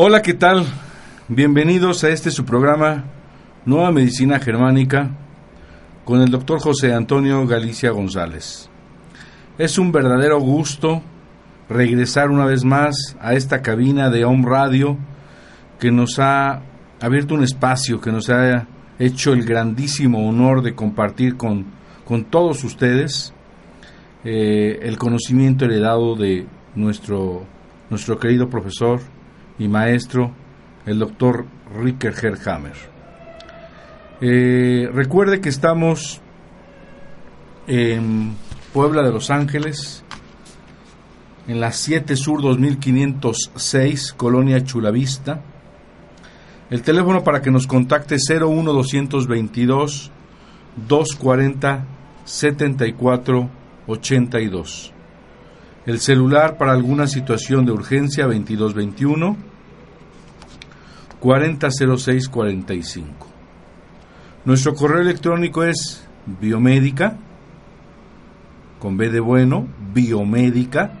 Hola, ¿qué tal? Bienvenidos a este su programa Nueva Medicina Germánica con el doctor José Antonio Galicia González. Es un verdadero gusto regresar una vez más a esta cabina de Home Radio que nos ha abierto un espacio, que nos ha hecho el grandísimo honor de compartir con, con todos ustedes eh, el conocimiento heredado de nuestro, nuestro querido profesor y maestro, el doctor Ricker Herhammer. Eh, recuerde que estamos en Puebla de Los Ángeles, en la 7 Sur 2506, Colonia Chulavista. El teléfono para que nos contacte 01222 240 7482. El celular para alguna situación de urgencia 2221 400645. Nuestro correo electrónico es biomédica con B de bueno, biomédica,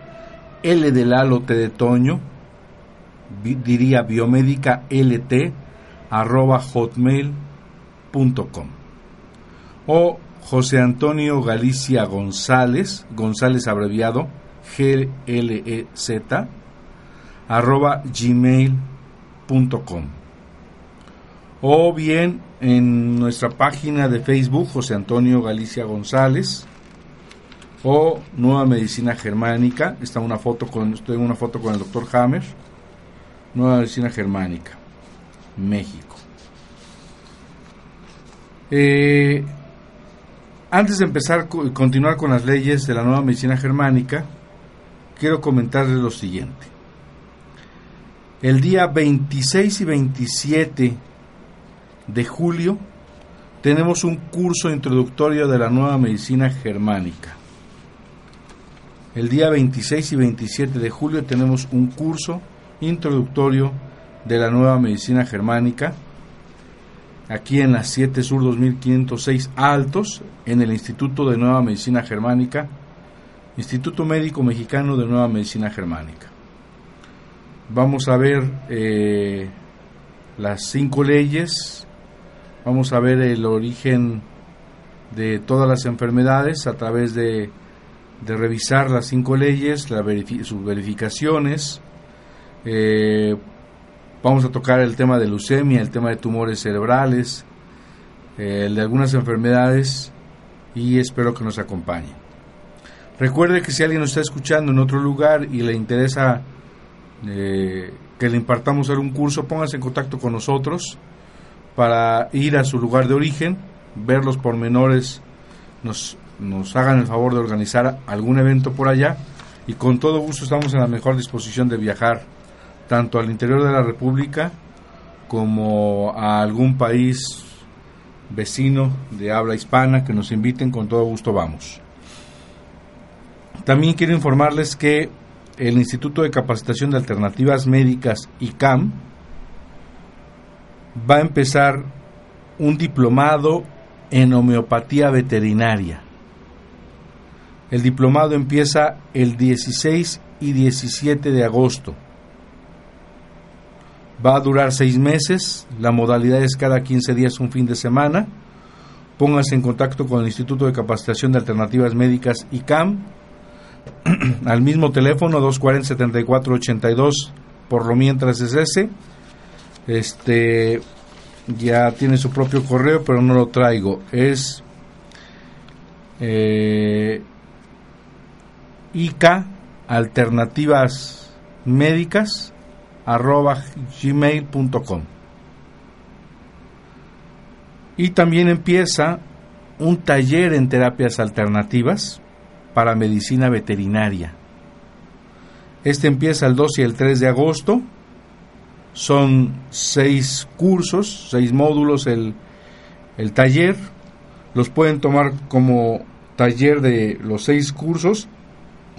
L de Lalo, T de Toño, diría biomédica LT, arroba hotmail.com. O José Antonio Galicia González, González abreviado, G-L-E-Z, arroba gmail.com. O bien en nuestra página de Facebook, José Antonio Galicia González, o Nueva Medicina Germánica, está una foto con, estoy en una foto con el doctor Hammer, Nueva Medicina Germánica, México. Eh, antes de empezar continuar con las leyes de la nueva medicina germánica, quiero comentarles lo siguiente. El día 26 y 27 de julio tenemos un curso introductorio de la nueva medicina germánica. El día 26 y 27 de julio tenemos un curso introductorio de la nueva medicina germánica aquí en la 7 Sur 2506 Altos, en el Instituto de Nueva Medicina Germánica, Instituto Médico Mexicano de Nueva Medicina Germánica. Vamos a ver eh, las cinco leyes, vamos a ver el origen de todas las enfermedades a través de, de revisar las cinco leyes, sus verificaciones, eh, Vamos a tocar el tema de leucemia, el tema de tumores cerebrales, el de algunas enfermedades y espero que nos acompañe. Recuerde que si alguien nos está escuchando en otro lugar y le interesa eh, que le impartamos algún curso, póngase en contacto con nosotros para ir a su lugar de origen, ver los pormenores, nos, nos hagan el favor de organizar algún evento por allá y con todo gusto estamos en la mejor disposición de viajar tanto al interior de la República como a algún país vecino de habla hispana que nos inviten, con todo gusto vamos. También quiero informarles que el Instituto de Capacitación de Alternativas Médicas, ICAM, va a empezar un diplomado en homeopatía veterinaria. El diplomado empieza el 16 y 17 de agosto. Va a durar seis meses, la modalidad es cada 15 días un fin de semana. Pónganse en contacto con el Instituto de Capacitación de Alternativas Médicas ICAM al mismo teléfono 240-7482 por lo mientras es ese. Este ya tiene su propio correo, pero no lo traigo. Es eh, IK Alternativas Médicas arroba gmail.com y también empieza un taller en terapias alternativas para medicina veterinaria. Este empieza el 2 y el 3 de agosto. Son seis cursos, seis módulos el, el taller. Los pueden tomar como taller de los seis cursos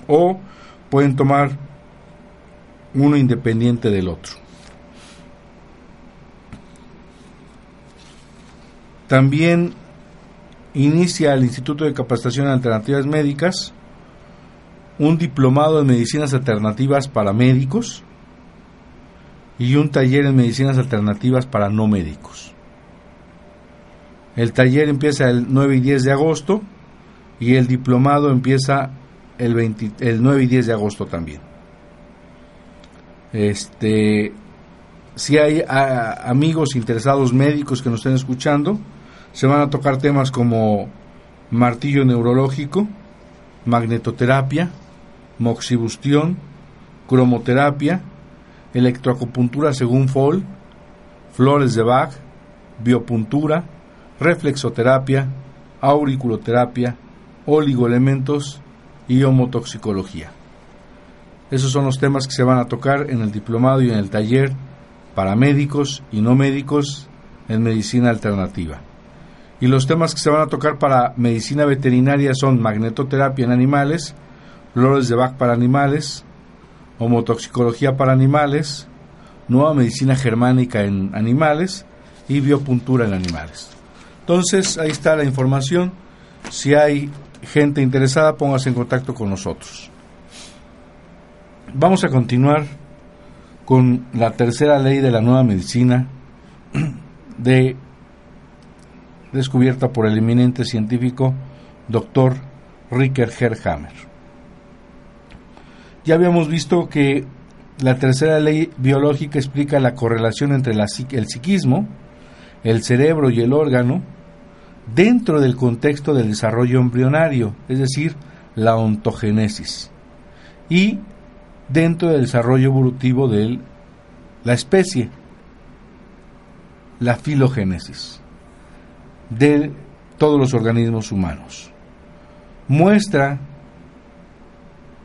o pueden tomar uno independiente del otro. También inicia el Instituto de Capacitación en Alternativas Médicas un diplomado en medicinas alternativas para médicos y un taller en medicinas alternativas para no médicos. El taller empieza el 9 y 10 de agosto y el diplomado empieza el, el 9 y 10 de agosto también. Este, si hay amigos interesados médicos que nos estén escuchando, se van a tocar temas como martillo neurológico, magnetoterapia, moxibustión, cromoterapia, electroacupuntura según Fall, flores de Bach, biopuntura, reflexoterapia, auriculoterapia, oligoelementos y homotoxicología. Esos son los temas que se van a tocar en el diplomado y en el taller para médicos y no médicos en medicina alternativa. Y los temas que se van a tocar para medicina veterinaria son magnetoterapia en animales, flores de Bach para animales, homotoxicología para animales, nueva medicina germánica en animales y biopuntura en animales. Entonces, ahí está la información. Si hay gente interesada, póngase en contacto con nosotros. Vamos a continuar con la tercera ley de la nueva medicina de descubierta por el eminente científico Dr. Ricker Herhammer. Ya habíamos visto que la tercera ley biológica explica la correlación entre el psiquismo, el cerebro y el órgano dentro del contexto del desarrollo embrionario, es decir, la ontogénesis, y dentro del desarrollo evolutivo de la especie, la filogénesis de todos los organismos humanos. Muestra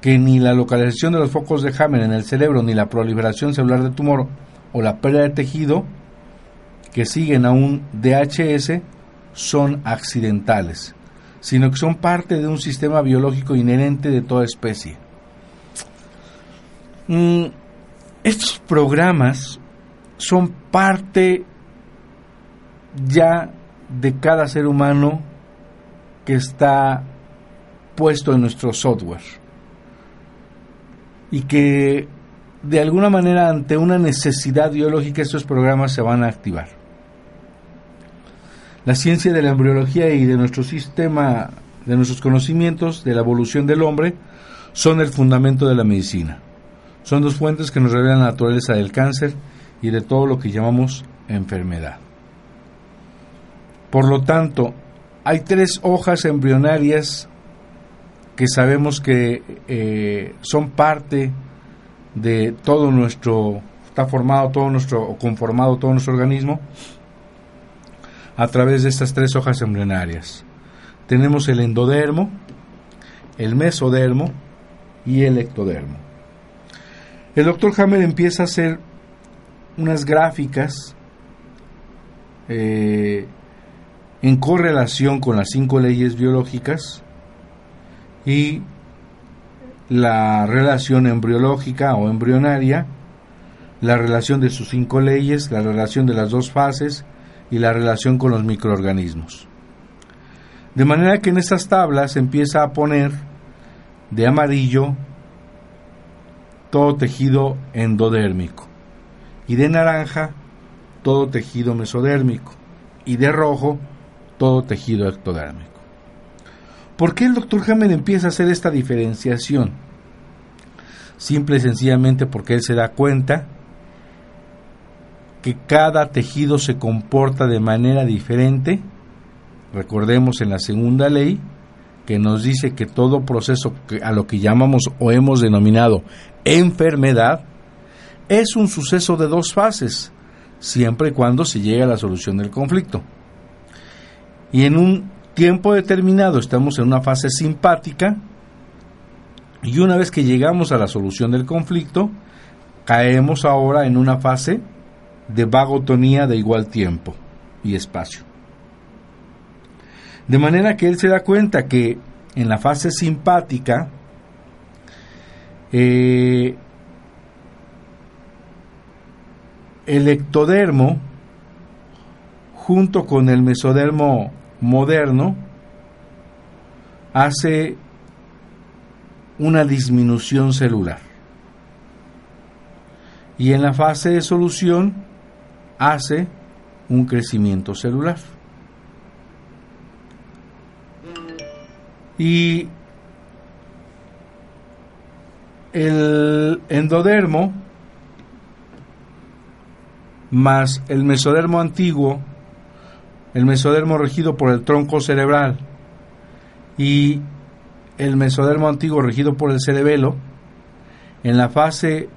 que ni la localización de los focos de Hammer en el cerebro, ni la proliferación celular de tumor o la pérdida de tejido que siguen a un DHS son accidentales, sino que son parte de un sistema biológico inherente de toda especie. Mm, estos programas son parte ya de cada ser humano que está puesto en nuestro software y que de alguna manera ante una necesidad biológica estos programas se van a activar. La ciencia de la embriología y de nuestro sistema, de nuestros conocimientos de la evolución del hombre, son el fundamento de la medicina. Son dos fuentes que nos revelan la naturaleza del cáncer y de todo lo que llamamos enfermedad. Por lo tanto, hay tres hojas embrionarias que sabemos que eh, son parte de todo nuestro, está formado todo nuestro, conformado todo nuestro organismo a través de estas tres hojas embrionarias. Tenemos el endodermo, el mesodermo y el ectodermo. El doctor Hammer empieza a hacer unas gráficas eh, en correlación con las cinco leyes biológicas y la relación embriológica o embrionaria, la relación de sus cinco leyes, la relación de las dos fases y la relación con los microorganismos. De manera que en estas tablas empieza a poner de amarillo todo tejido endodérmico y de naranja todo tejido mesodérmico y de rojo todo tejido ectodérmico. ¿Por qué el doctor Hammer empieza a hacer esta diferenciación? Simple y sencillamente porque él se da cuenta que cada tejido se comporta de manera diferente. Recordemos en la segunda ley que nos dice que todo proceso a lo que llamamos o hemos denominado enfermedad es un suceso de dos fases, siempre y cuando se llegue a la solución del conflicto. Y en un tiempo determinado estamos en una fase simpática y una vez que llegamos a la solución del conflicto, caemos ahora en una fase de vagotonía de igual tiempo y espacio. De manera que él se da cuenta que en la fase simpática eh, el ectodermo junto con el mesodermo moderno hace una disminución celular. Y en la fase de solución hace un crecimiento celular. Y el endodermo más el mesodermo antiguo, el mesodermo regido por el tronco cerebral y el mesodermo antiguo regido por el cerebelo, en la fase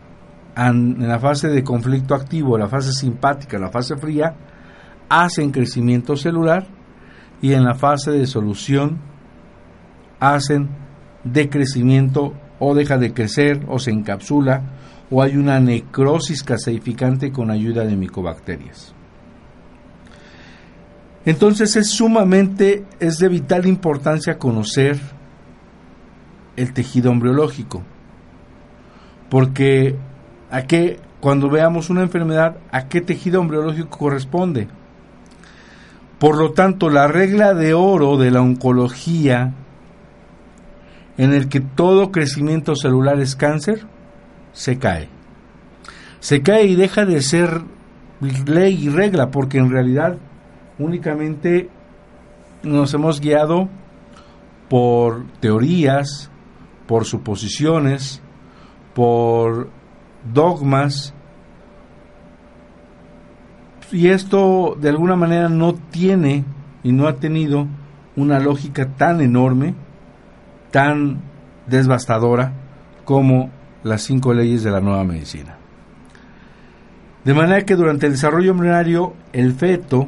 en la fase de conflicto activo, la fase simpática, la fase fría, hacen crecimiento celular y en la fase de solución hacen decrecimiento o deja de crecer o se encapsula o hay una necrosis caseificante con ayuda de micobacterias. Entonces es sumamente, es de vital importancia conocer el tejido embriológico, porque a qué, cuando veamos una enfermedad, a qué tejido embriológico corresponde. Por lo tanto, la regla de oro de la oncología, en el que todo crecimiento celular es cáncer, se cae. Se cae y deja de ser ley y regla, porque en realidad únicamente nos hemos guiado por teorías, por suposiciones, por dogmas, y esto de alguna manera no tiene y no ha tenido una lógica tan enorme, tan devastadora como las cinco leyes de la nueva medicina. De manera que durante el desarrollo embrionario, el feto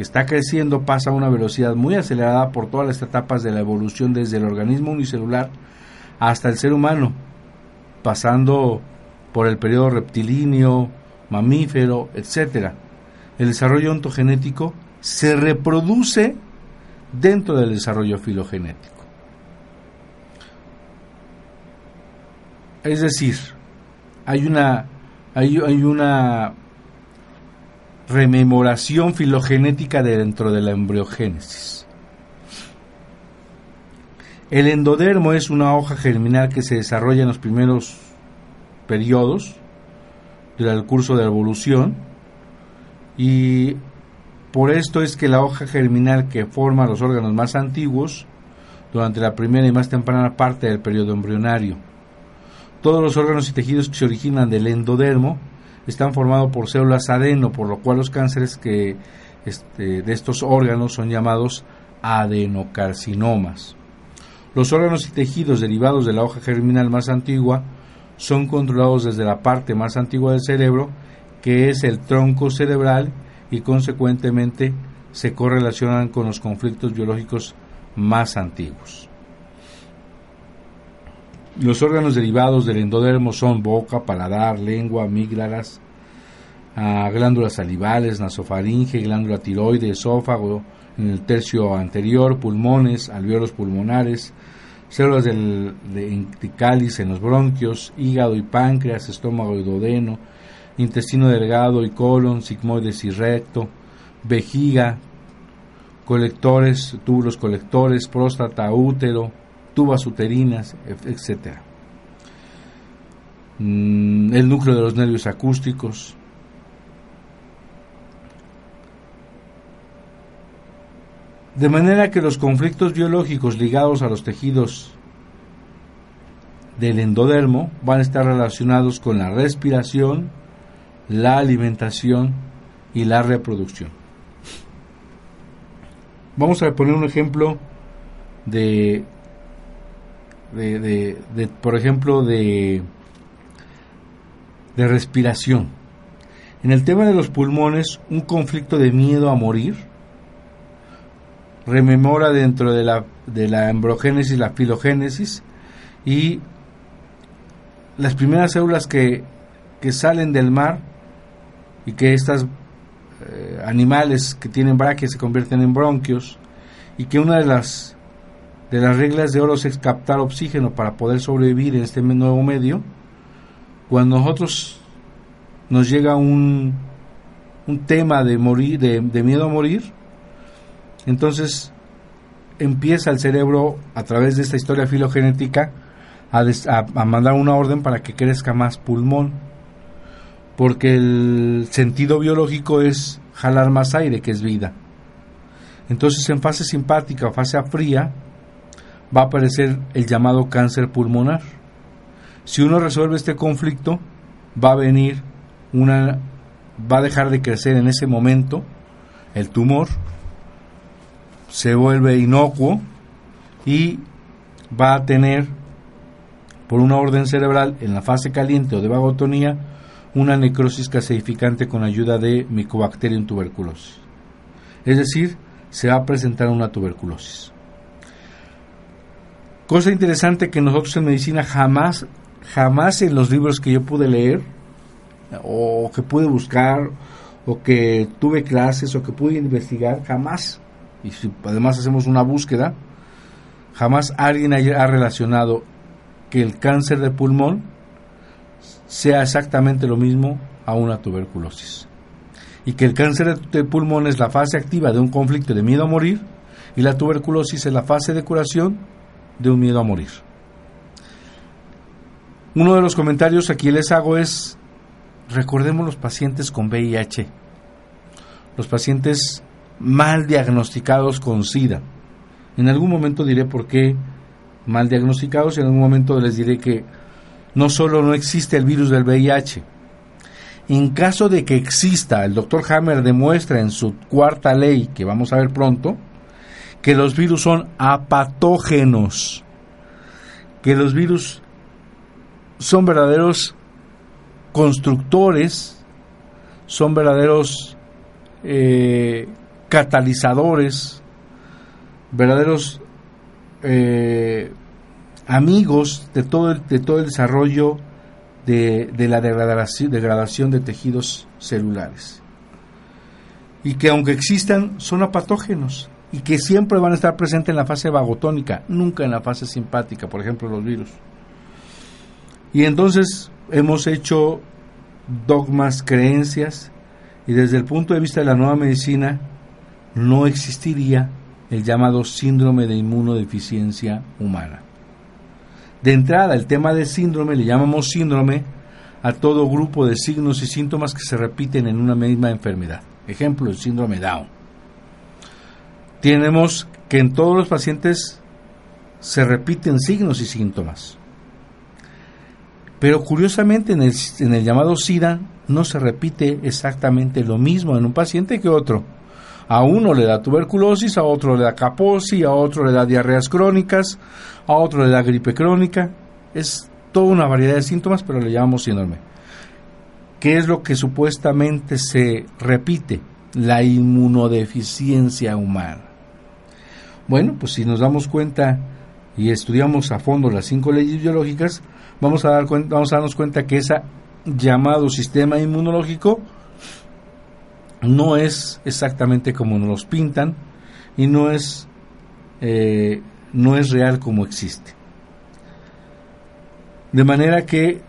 que está creciendo pasa a una velocidad muy acelerada por todas las etapas de la evolución desde el organismo unicelular hasta el ser humano, pasando por el periodo reptilíneo, mamífero, etc. El desarrollo ontogenético se reproduce dentro del desarrollo filogenético. Es decir, hay una, hay, una rememoración filogenética dentro de la embriogénesis. El endodermo es una hoja germinal que se desarrolla en los primeros periodos del curso de la evolución y por esto es que la hoja germinal que forma los órganos más antiguos durante la primera y más temprana parte del periodo embrionario todos los órganos y tejidos que se originan del endodermo están formados por células adeno, por lo cual los cánceres que este, de estos órganos son llamados adenocarcinomas. Los órganos y tejidos derivados de la hoja germinal más antigua son controlados desde la parte más antigua del cerebro, que es el tronco cerebral, y consecuentemente se correlacionan con los conflictos biológicos más antiguos. Los órganos derivados del endodermo son boca, paladar, lengua, amígdalas, a glándulas salivales, nasofaringe, glándula tiroide, esófago, en el tercio anterior, pulmones, alveolos pulmonares, células del, de, cáliz en los bronquios, hígado y páncreas, estómago y duodeno, intestino delgado y colon, sigmoides y recto, vejiga, colectores, túbulos colectores, próstata, útero, tubas uterinas, etc. Mm, el núcleo de los nervios acústicos, De manera que los conflictos biológicos ligados a los tejidos del endodermo van a estar relacionados con la respiración, la alimentación y la reproducción. Vamos a poner un ejemplo de, de, por ejemplo, de, de respiración. En el tema de los pulmones, un conflicto de miedo a morir rememora dentro de la, de la embrogénesis, la filogénesis, y las primeras células que, que salen del mar y que estas eh, animales que tienen braquias se convierten en bronquios y que una de las de las reglas de oro es captar oxígeno para poder sobrevivir en este nuevo medio cuando nosotros nos llega un, un tema de morir de, de miedo a morir entonces empieza el cerebro, a través de esta historia filogenética, a, mandar una orden para que crezca más pulmón. Porque el sentido biológico es jalar más aire, que es vida. Entonces en fase simpática o fase fría va a aparecer el llamado cáncer pulmonar. Si uno resuelve este conflicto, va a venir una va a dejar de crecer en ese momento el tumor se vuelve inocuo y va a tener, por una orden cerebral en la fase caliente o de vagotonía, una necrosis caseificante con ayuda de Mycobacterium tuberculosis. Es decir, se va a presentar una tuberculosis. Cosa interesante que nosotros en medicina jamás, jamás en los libros que yo pude leer, o que pude buscar, o que tuve clases, o que pude investigar, jamás y además hacemos una búsqueda, jamás alguien ha relacionado que el cáncer de pulmón sea exactamente lo mismo a una tuberculosis. Y que el cáncer de pulmón es la fase activa de un conflicto de miedo a morir y la tuberculosis es la fase de curación de un miedo a morir. Uno de los comentarios aquí les hago es, recordemos los pacientes con VIH, los pacientes mal diagnosticados con SIDA. En algún momento diré por qué mal diagnosticados y en algún momento les diré que no solo no existe el virus del VIH, en caso de que exista, el doctor Hammer demuestra en su cuarta ley, que vamos a ver pronto, que los virus son apatógenos, que los virus son verdaderos constructores, son verdaderos eh, catalizadores, verdaderos eh, amigos de todo el, de todo el desarrollo de, la degradación, degradación de tejidos celulares. Y que aunque existan, son apatógenos y que siempre van a estar presentes en la fase vagotónica, nunca en la fase simpática, por ejemplo, los virus. Y entonces hemos hecho dogmas, creencias, y desde el punto de vista de la nueva medicina, no existiría el llamado síndrome de inmunodeficiencia humana. De entrada, el tema de síndrome le llamamos síndrome a todo grupo de signos y síntomas que se repiten en una misma enfermedad. Ejemplo, el síndrome Down. Tenemos que en todos los pacientes se repiten signos y síntomas. Pero curiosamente en el, en el llamado SIDA no se repite exactamente lo mismo en un paciente que otro. A uno le da tuberculosis, a otro le da caposis, a otro le da diarreas crónicas, a otro le da gripe crónica. Es toda una variedad de síntomas, pero le llamamos síndrome. ¿Qué es lo que supuestamente se repite? La inmunodeficiencia humana. Bueno, pues si nos damos cuenta y estudiamos a fondo las cinco leyes biológicas, vamos a, dar vamos a darnos cuenta que ese llamado sistema inmunológico no es exactamente como nos los pintan y no es, eh, no es real como existe. De manera que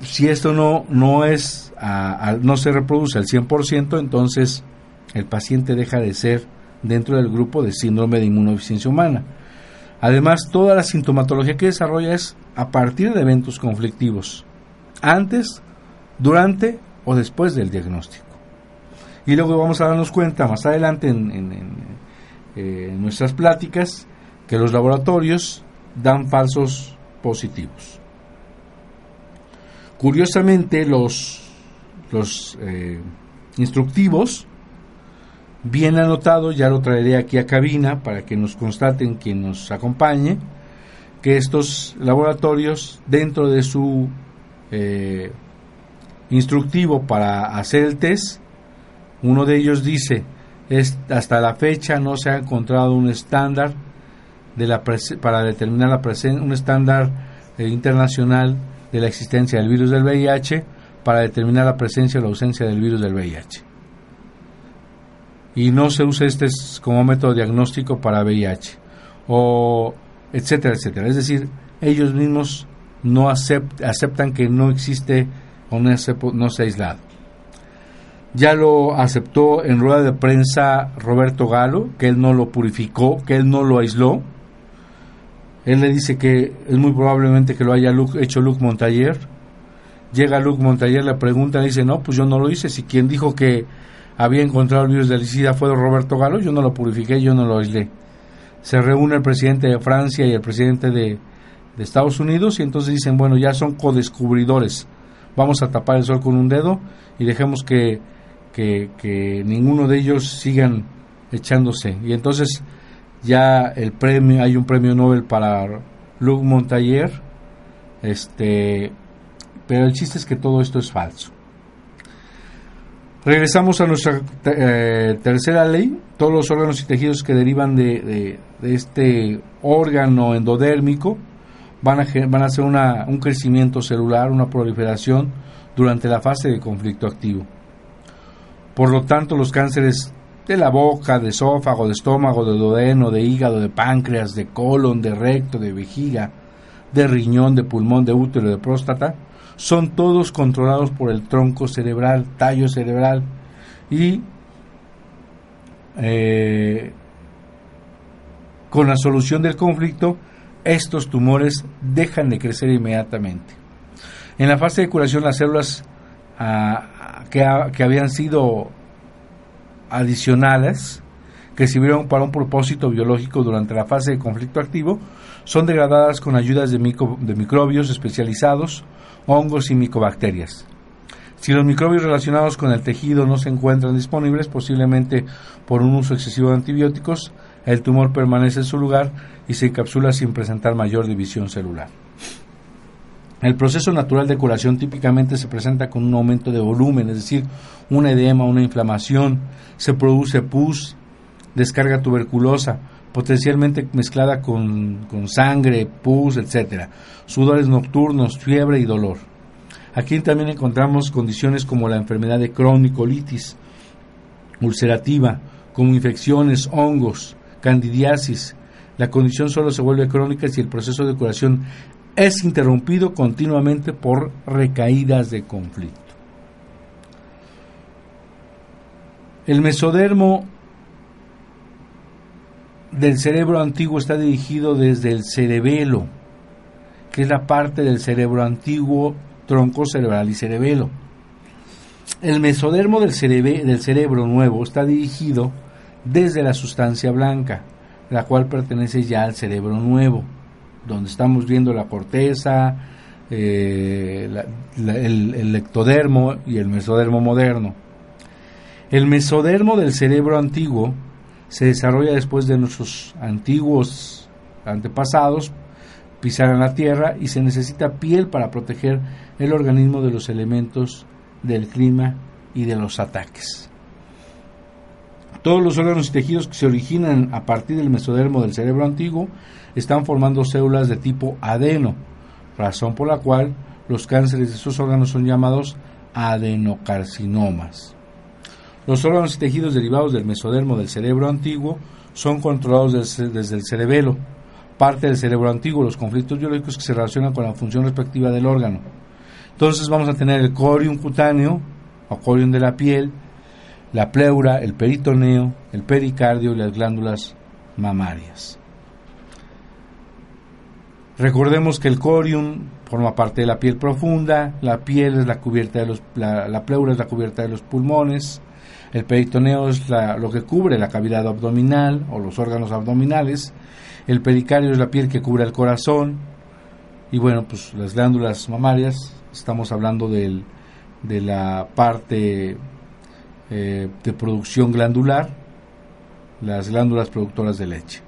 si esto no, no, es, no se reproduce al 100%, entonces el paciente deja de ser dentro del grupo de síndrome de inmunodeficiencia humana. Además, toda la sintomatología que desarrolla es a partir de eventos conflictivos, antes, durante o después del diagnóstico. Y luego vamos a darnos cuenta más adelante en, eh, nuestras pláticas que los laboratorios dan falsos positivos. Curiosamente, los, eh, instructivos bien anotado, ya lo traeré aquí a cabina para que nos constaten quien nos acompañe, que estos laboratorios dentro de su eh, instructivo para hacer el test, uno de ellos dice, es, hasta la fecha no se ha encontrado un estándar de la para determinar la presencia, un estándar eh, internacional de la existencia del virus del VIH para determinar la presencia o la ausencia del virus del VIH y no se usa este como método diagnóstico para VIH o etcétera, etcétera. Es decir, ellos mismos no aceptan que no existe o no, no se ha aislado. Ya lo aceptó en rueda de prensa Roberto Galo, que él no lo purificó, que él no lo aisló. Él le dice que es muy probablemente que lo haya hecho Luc Montayer. Llega Luc Montayer, le pregunta, y dice, no, pues yo no lo hice. Si quien dijo que había encontrado el virus del SIDA fue Roberto Galo, yo no lo purifiqué, yo no lo aislé. Se reúne el presidente de Francia y el presidente de, Estados Unidos y entonces dicen, bueno, ya son codescubridores, vamos a tapar el sol con un dedo y dejemos que, que, ninguno de ellos sigan echándose. Y entonces ya el premio, hay un premio Nobel para Luc Montayer, este, pero el chiste es que todo esto es falso. Regresamos a nuestra eh, tercera ley. Todos los órganos y tejidos que derivan de, este órgano endodérmico van a, hacer un crecimiento celular, una proliferación durante la fase de conflicto activo. Por lo tanto, los cánceres de la boca, de esófago, de estómago, de duodeno, de hígado, de páncreas, de colon, de recto, de vejiga, de riñón, de pulmón, de útero, de próstata, son todos controlados por el tronco cerebral, tallo cerebral y eh, con la solución del conflicto estos tumores dejan de crecer inmediatamente. En la fase de curación las células ah, que, que, habían sido adicionales, que sirvieron para un propósito biológico durante la fase de conflicto activo, son degradadas con ayudas de, de microbios especializados hongos y micobacterias. Si los microbios relacionados con el tejido no se encuentran disponibles, posiblemente por un uso excesivo de antibióticos, el tumor permanece en su lugar y se encapsula sin presentar mayor división celular. El proceso natural de curación típicamente se presenta con un aumento de volumen, es decir, un edema, una inflamación, se produce pus, descarga tuberculosa, potencialmente mezclada con, sangre, pus, etc. Sudores nocturnos, fiebre y dolor. Aquí también encontramos condiciones como la enfermedad de cronicolitis ulcerativa, como infecciones, hongos, candidiasis. La condición solo se vuelve crónica si el proceso de curación es interrumpido continuamente por recaídas de conflicto. El mesodermo del cerebro antiguo está dirigido desde el cerebelo, que es la parte del cerebro antiguo, tronco cerebral y cerebelo. El mesodermo del, del cerebro nuevo está dirigido desde la sustancia blanca, la cual pertenece ya al cerebro nuevo, donde estamos viendo la corteza, eh, el, el ectodermo y el mesodermo moderno. El mesodermo del cerebro antiguo se desarrolla después de nuestros antiguos antepasados pisaran la tierra y se necesita piel para proteger el organismo de los elementos del clima y de los ataques. Todos los órganos y tejidos que se originan a partir del mesodermo del cerebro antiguo están formando células de tipo adeno, razón por la cual los cánceres de esos órganos son llamados adenocarcinomas. Los órganos y tejidos derivados del mesodermo del cerebro antiguo son controlados desde, el cerebelo, parte del cerebro antiguo, los conflictos biológicos que se relacionan con la función respectiva del órgano. Entonces vamos a tener el corium cutáneo, o corium de la piel, la pleura, el peritoneo, el pericardio y las glándulas mamarias. Recordemos que el corium forma parte de la piel profunda, la piel es la cubierta de los, la, pleura es la cubierta de los pulmones, el peritoneo es lo que cubre la cavidad abdominal o los órganos abdominales, el pericardio es la piel que cubre el corazón y bueno, pues las glándulas mamarias, estamos hablando de la parte eh, de producción glandular, las glándulas productoras de leche.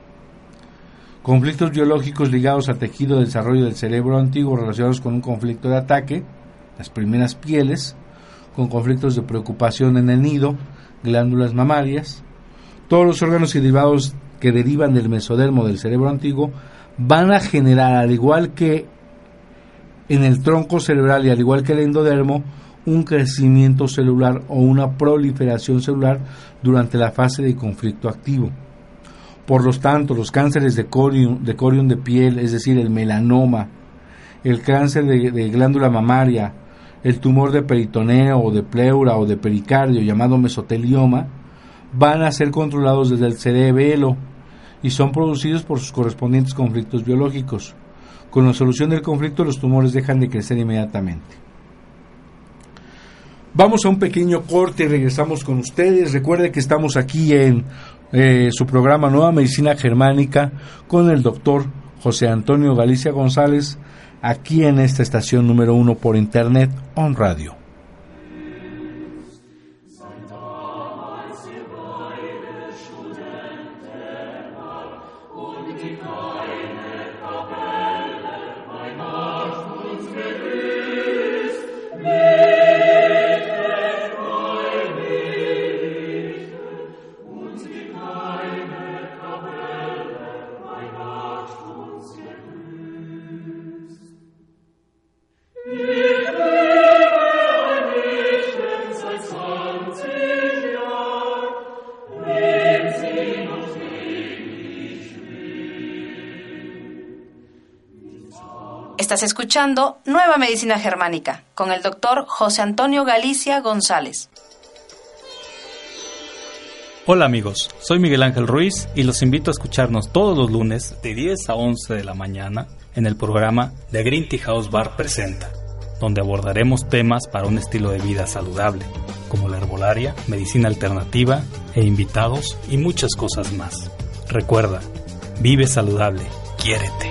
Conflictos biológicos ligados al tejido de desarrollo del cerebro antiguo relacionados con un conflicto de ataque, las primeras pieles, con conflictos de preocupación en el nido, glándulas mamarias, todos los órganos y derivados que derivan del mesodermo del cerebro antiguo van a generar, al igual que en el tronco cerebral y al igual que el endodermo, un crecimiento celular o una proliferación celular durante la fase de conflicto activo. Por lo tanto, los cánceres de corium de, corium de piel, es decir, el melanoma, el cáncer de, glándula mamaria, el tumor de peritoneo o de pleura o de pericardio llamado mesotelioma, van a ser controlados desde el cerebelo y son producidos por sus correspondientes conflictos biológicos. Con la solución del conflicto los tumores dejan de crecer inmediatamente. Vamos a un pequeño corte y regresamos con ustedes. Recuerde que estamos aquí en eh, su programa Nueva Medicina Germánica con el doctor José Antonio Galicia González, aquí en esta estación número uno por internet, on radio. Escuchando Nueva Medicina Germánica con el doctor José Antonio Galicia González. Hola amigos, soy Miguel Ángel Ruiz y los invito a escucharnos todos los lunes de 10 a 11 de la mañana en el programa The Green Tea House Bar Presenta, donde abordaremos temas para un estilo de vida saludable, como la herbolaria, medicina alternativa e invitados y muchas cosas más. Recuerda, vive saludable, quiérete.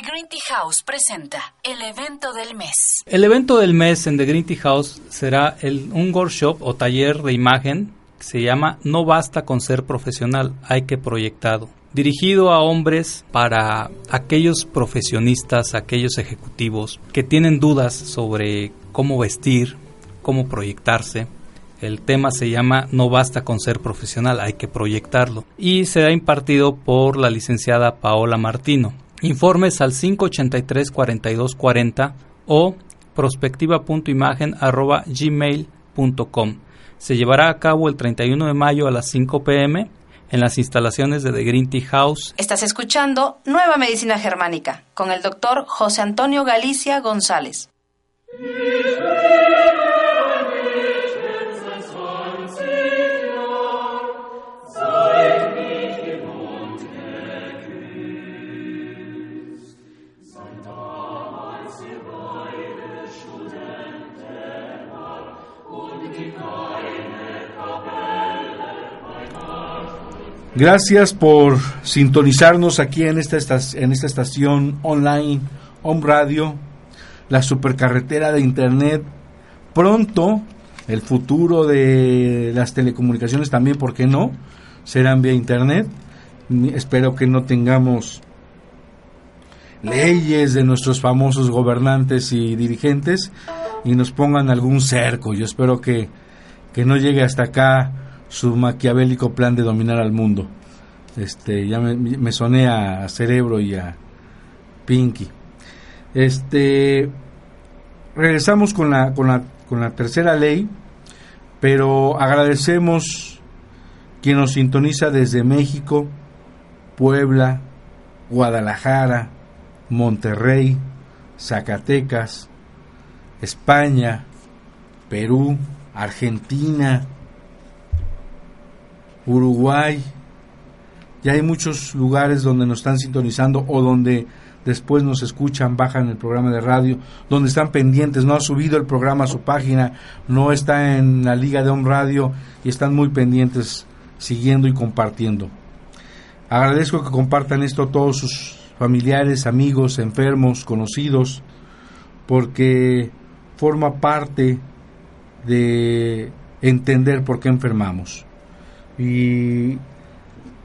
The Green Tea House presenta el evento del mes. El evento del mes en The Green Tea House será el, un workshop o taller de imagen que se llama No basta con ser profesional, hay que proyectado. Dirigido a hombres para aquellos profesionistas, aquellos ejecutivos que tienen dudas sobre cómo vestir, cómo proyectarse, el tema se llama No basta con ser profesional, hay que proyectarlo. Y será impartido por la licenciada Paola Martino. Informes al 583-4240 o prospectiva.imagen.gmail.com. Se llevará a cabo el 31 de mayo a las 5 pm en las instalaciones de The Green Tea House. Estás escuchando Nueva Medicina Germánica con el doctor José Antonio Galicia González. Gracias por sintonizarnos aquí en esta, en esta estación online, Home Radio, la supercarretera de Internet. Pronto, el futuro de las telecomunicaciones también, ¿por qué no? Serán vía Internet. Espero que no tengamos leyes de nuestros famosos gobernantes y dirigentes y nos pongan algún cerco. Yo espero que, que no llegue hasta acá su maquiavélico plan de dominar al mundo. Este, ya me, soné a Cerebro y a Pinky. Este, regresamos con la, con la, con la tercera ley, pero agradecemos quien nos sintoniza desde México, Puebla, Guadalajara, Monterrey, Zacatecas, España, Perú, Argentina, Uruguay. Ya hay muchos lugares donde nos están sintonizando o donde después nos escuchan, bajan el programa de radio, donde están pendientes, no ha subido el programa a su página, no está en la liga de Home Radio y están muy pendientes siguiendo y compartiendo. Agradezco que compartan esto todos sus familiares, amigos, enfermos, conocidos, porque forma parte de entender por qué enfermamos. Y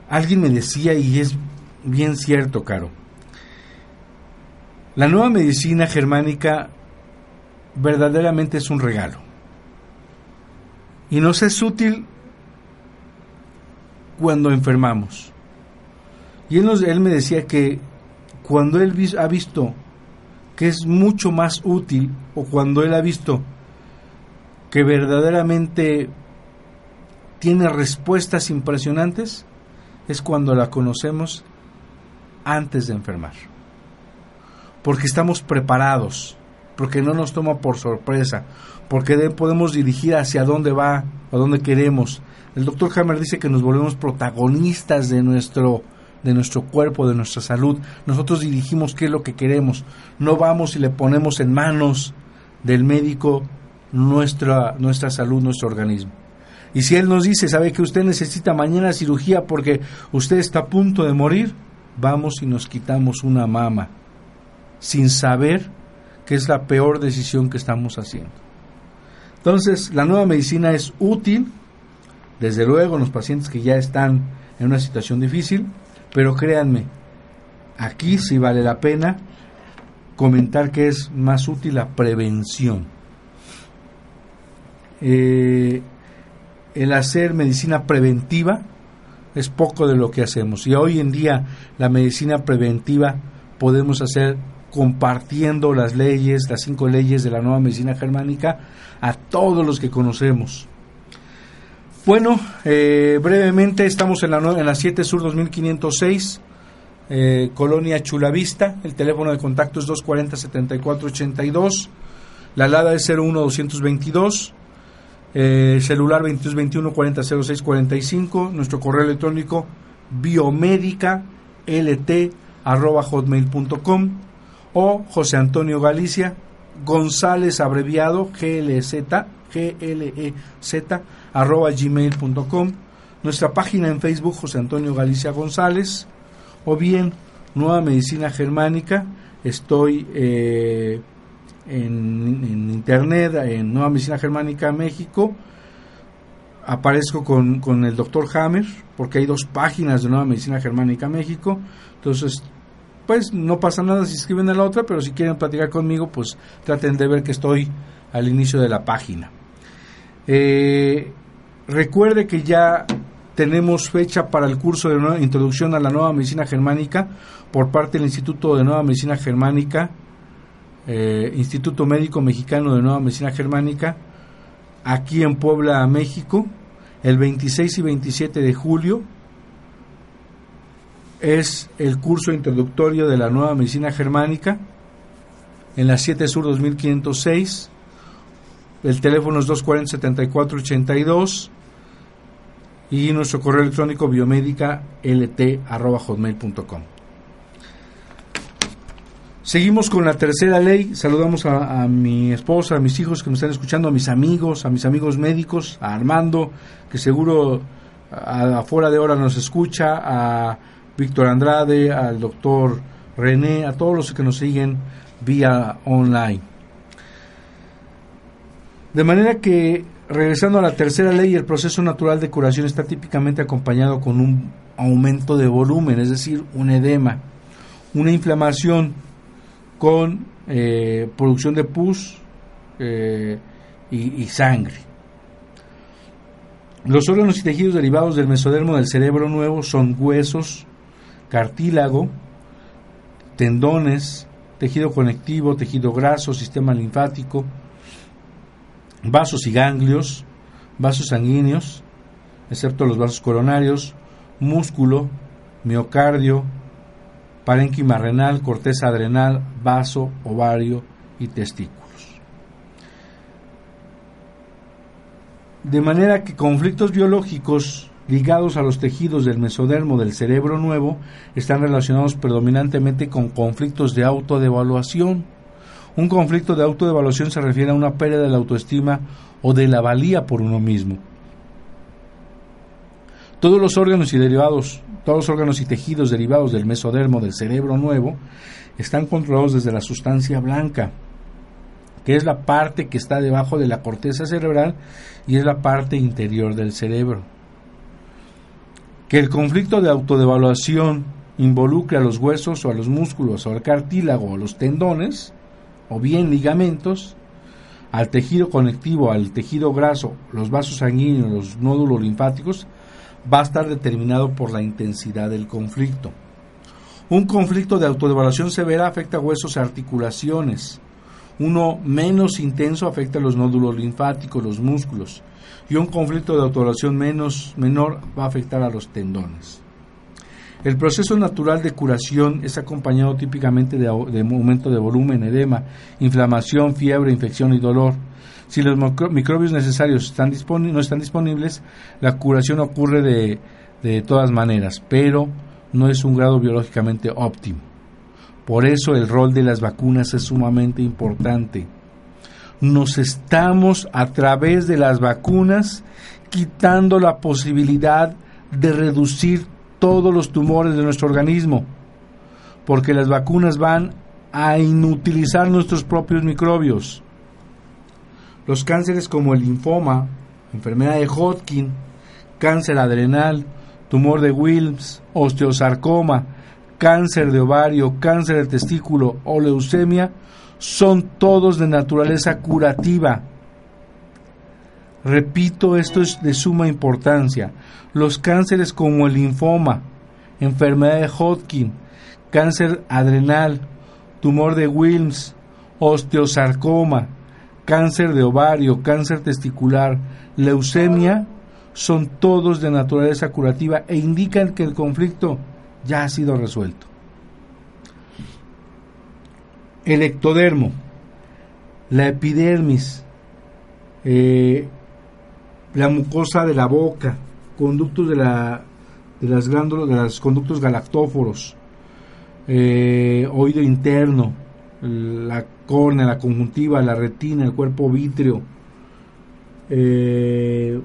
alguien me decía, y es bien cierto, Caro, la nueva medicina germánica verdaderamente es un regalo. Y nos es útil cuando enfermamos. Y él, nos, él me decía que cuando él ha visto que es mucho más útil o cuando él ha visto que verdaderamente tiene respuestas impresionantes es cuando la conocemos antes de enfermar. Porque estamos preparados, porque no nos toma por sorpresa, porque podemos dirigir hacia dónde va, a dónde queremos. El doctor Hammer dice que nos volvemos protagonistas de nuestro de nuestro cuerpo, de nuestra salud. Nosotros dirigimos qué es lo que queremos. No vamos y le ponemos en manos del médico nuestra, nuestra salud, nuestro organismo. Y si Él nos dice, sabe que usted necesita mañana cirugía porque usted está a punto de morir, vamos y nos quitamos una mama sin saber que es la peor decisión que estamos haciendo. Entonces, la nueva medicina es útil, desde luego, en los pacientes que ya están en una situación difícil, pero créanme, aquí sí vale la pena comentar que es más útil la prevención. Eh, el hacer medicina preventiva es poco de lo que hacemos. Y hoy en día la medicina preventiva podemos hacer compartiendo las leyes, las cinco leyes de la nueva medicina germánica a todos los que conocemos. Bueno, eh, brevemente estamos en la, en la 7 Sur 2506, eh, Colonia Chulavista. El teléfono de contacto es 240-7482. La LADA es 01222. Eh, celular 2221 nuestro correo electrónico biomédica lt arroba hotmail.com o José Antonio Galicia González abreviado glz glez arroba gmail.com nuestra página en Facebook José Antonio Galicia González o bien Nueva Medicina Germánica estoy eh, en, internet, en Nueva Medicina Germánica México. Aparezco con, con el doctor Hammer, porque hay dos páginas de Nueva Medicina Germánica México. Entonces, pues no pasa nada si escriben a la otra, pero si quieren platicar conmigo, pues traten de ver que estoy al inicio de la página. Eh, recuerde que ya tenemos fecha para el curso de introducción a la nueva medicina germánica por parte del Instituto de Nueva Medicina Germánica eh, Instituto Médico Mexicano de Nueva Medicina Germánica, aquí en Puebla, México, el 26 y 27 de julio es el curso introductorio de la nueva medicina germánica en la 7 Sur 2506. El teléfono es 240-7482 y nuestro correo electrónico biomédica lt.hotmail.com. Seguimos con la tercera ley. Saludamos a, mi esposa, a mis hijos que me están escuchando, a mis amigos, a mis amigos médicos, a Armando, que seguro afuera de hora nos escucha, a Víctor Andrade, al doctor René, a todos los que nos siguen vía online. De manera que, regresando a la tercera ley, el proceso natural de curación está típicamente acompañado con un aumento de volumen, es decir, un edema, una inflamación con eh, producción de pus eh, y, y sangre. Los órganos y tejidos derivados del mesodermo del cerebro nuevo son huesos, cartílago, tendones, tejido conectivo, tejido graso, sistema linfático, vasos y ganglios, vasos sanguíneos, excepto los vasos coronarios, músculo, miocardio, parénquima renal, corteza adrenal, vaso, ovario y testículo. De manera que conflictos biológicos ligados a los tejidos del mesodermo del cerebro nuevo están relacionados predominantemente con conflictos de autodevaluación. Un conflicto de autodevaluación se refiere a una pérdida de la autoestima o de la valía por uno mismo. Todos los órganos y derivados, todos los órganos y tejidos derivados del mesodermo del cerebro nuevo están controlados desde la sustancia blanca, que es la parte que está debajo de la corteza cerebral y es la parte interior del cerebro. Que el conflicto de autodevaluación involucre a los huesos o a los músculos o al cartílago o los tendones o bien ligamentos, al tejido conectivo, al tejido graso, los vasos sanguíneos, los nódulos linfáticos, va a estar determinado por la intensidad del conflicto. Un conflicto de autodevaluación severa afecta huesos e articulaciones, uno menos intenso afecta los nódulos linfáticos, los músculos, y un conflicto de autoración menos menor va a afectar a los tendones. El proceso natural de curación es acompañado típicamente de aumento de volumen, edema, inflamación, fiebre, infección y dolor. Si los microbios necesarios no están disponibles, la curación ocurre de, de todas maneras, pero no es un grado biológicamente óptimo. Por eso el rol de las vacunas es sumamente importante. Nos estamos a través de las vacunas quitando la posibilidad de reducir todos los tumores de nuestro organismo, porque las vacunas van a inutilizar nuestros propios microbios. Los cánceres como el linfoma, enfermedad de Hodgkin, cáncer adrenal, tumor de Wilms, osteosarcoma, cáncer de ovario, cáncer de testículo o leucemia son todos de naturaleza curativa. Repito, esto es de suma importancia. Los cánceres como el linfoma, enfermedad de Hodgkin, cáncer adrenal, tumor de Wilms, osteosarcoma, cáncer de ovario, cáncer testicular, leucemia, son todos de naturaleza curativa e indican que el conflicto ya ha sido resuelto. El ectodermo, la epidermis, eh, la mucosa de la boca, conductos de, la, de las glándulas, de los conductos galactóforos, eh, oído interno, la córnea, la conjuntiva, la retina, el cuerpo vítreo, eh,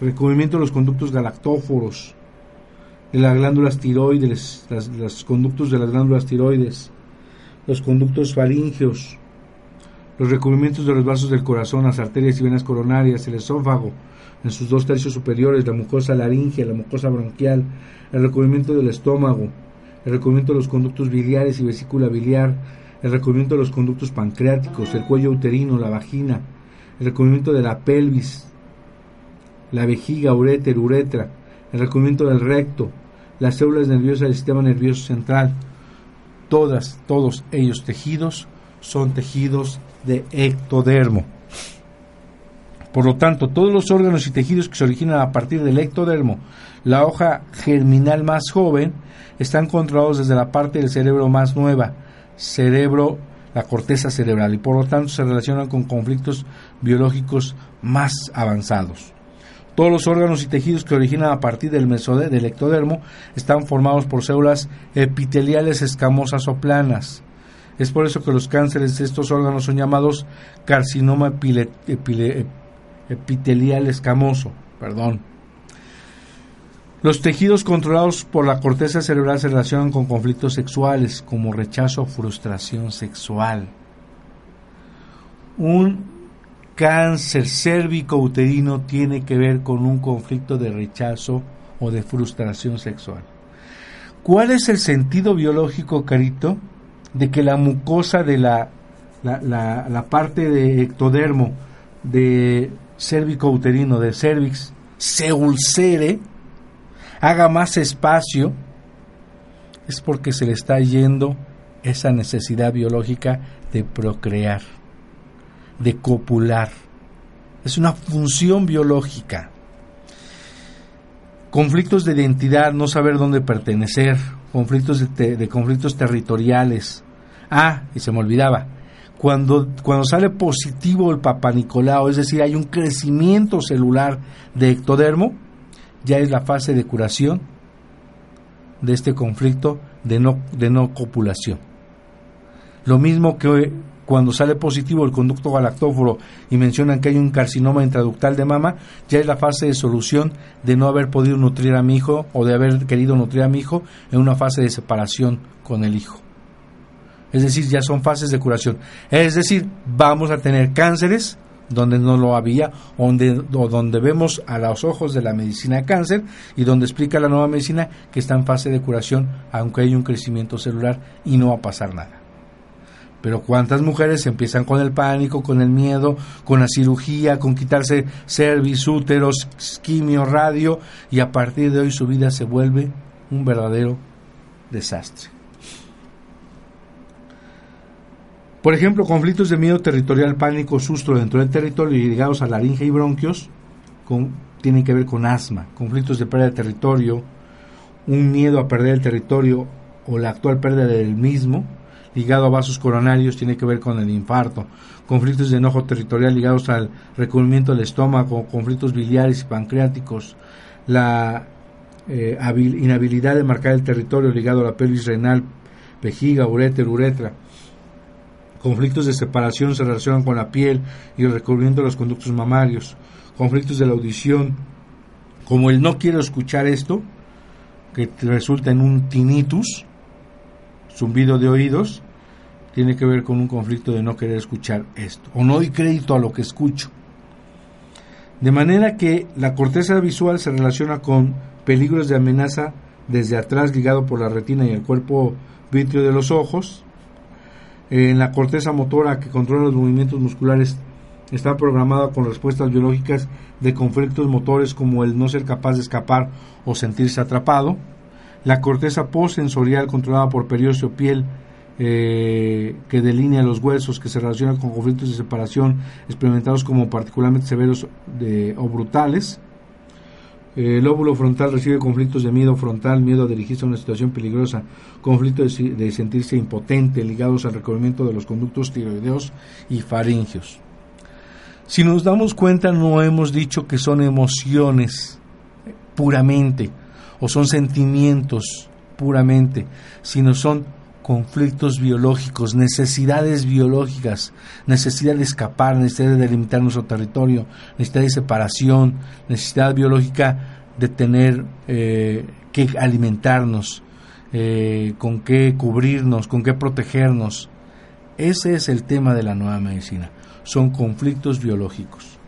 recubrimiento de los conductos galactóforos, de las glándulas tiroides, los conductos de las glándulas tiroides, los conductos faringeos, los recubrimientos de los vasos del corazón, las arterias y venas coronarias, el esófago en sus dos tercios superiores, la mucosa laringea, la mucosa bronquial, el recubrimiento del estómago, el recubrimiento de los conductos biliares y vesícula biliar, el recubrimiento de los conductos pancreáticos, el cuello uterino, la vagina, el recubrimiento de la pelvis, la vejiga, uréter, uretra, el recubrimiento del recto, las células nerviosas del sistema nervioso central, todas, todos ellos tejidos son tejidos de ectodermo. Por lo tanto, todos los órganos y tejidos que se originan a partir del ectodermo, la hoja germinal más joven, están controlados desde la parte del cerebro más nueva, cerebro, la corteza cerebral, y por lo tanto se relacionan con conflictos biológicos más avanzados. Todos los órganos y tejidos que originan a partir del, del ectodermo están formados por células epiteliales escamosas o planas. Es por eso que los cánceres de estos órganos son llamados carcinoma epitelial escamoso. Perdón. Los tejidos controlados por la corteza cerebral se relacionan con conflictos sexuales como rechazo o frustración sexual. Un cáncer cérvico uterino tiene que ver con un conflicto de rechazo o de frustración sexual. ¿Cuál es el sentido biológico, Carito, de que la mucosa de la, la, parte de ectodermo de cérvico uterino, de cervix, se ulcere, haga más espacio, es porque se le está yendo esa necesidad biológica de procrear de copular. Es una función biológica. Conflictos de identidad, no saber dónde pertenecer, conflictos de, conflictos territoriales. Ah, y se me olvidaba, cuando, cuando sale positivo el papanicolao, es decir, hay un crecimiento celular de ectodermo, ya es la fase de curación de este conflicto de no, de no copulación. Lo mismo que cuando sale positivo el conducto galactóforo y mencionan que hay un carcinoma intraductal de mama, ya es la fase de solución de no haber podido nutrir a mi hijo o de haber querido nutrir a mi hijo en una fase de separación con el hijo. Es decir, ya son fases de curación. Es decir, vamos a tener cánceres donde no lo había, donde, o donde vemos a los ojos de la medicina cáncer y donde explica la nueva medicina que está en fase de curación, aunque hay un crecimiento celular y no va a pasar nada. Pero cuántas mujeres empiezan con el pánico, con el miedo, con la cirugía, con quitarse cervix, úteros, quimio, radio, y a partir de hoy su vida se vuelve un verdadero desastre. Por ejemplo, conflictos de miedo territorial, pánico, susto dentro del territorio y ligados a laringe y bronquios tienen que ver con asma, conflictos de pérdida de territorio, un miedo a perder el territorio o la actual pérdida del mismo, ligado a vasos coronarios tiene que ver con el infarto, conflictos de enojo territorial ligados al recubrimiento del estómago, conflictos biliares y pancreáticos, la eh, inhabilidad de marcar el territorio ligado a la pelvis renal, vejiga, uréter, uretra. Conflictos de separación se relacionan con la piel y el de los conductos mamarios. Conflictos de la audición, como el no quiero escuchar esto, que resulta en un tinnitus, zumbido de oídos, tiene que ver con un conflicto de no querer escuchar esto, o no doy crédito a lo que escucho. De manera que la corteza visual se relaciona con peligros de amenaza desde atrás ligado por la retina y el cuerpo vítreo de los ojos. En la corteza motora que controla los movimientos musculares está programada con respuestas biológicas de conflictos motores como el no ser capaz de escapar o sentirse atrapado. La corteza postsensorial controlada por periósteo piel eh, que delinea los huesos, que se relaciona con conflictos de separación experimentados como particularmente severos o brutales. El óvulo frontal recibe conflictos de miedo frontal, miedo a dirigirse a una situación peligrosa, conflictos de, sentirse impotente ligados al recubrimiento de los conductos tiroideos y faringios. Si nos damos cuenta, no hemos dicho que son emociones puramente o son sentimientos puramente, sino son conflictos biológicos, necesidades biológicas, necesidad de escapar, necesidad de delimitar nuestro territorio, necesidad de separación, necesidad biológica de tener eh, que alimentarnos, eh, con qué cubrirnos, con qué protegernos. Ese es el tema de la nueva medicina. Son conflictos biológicos.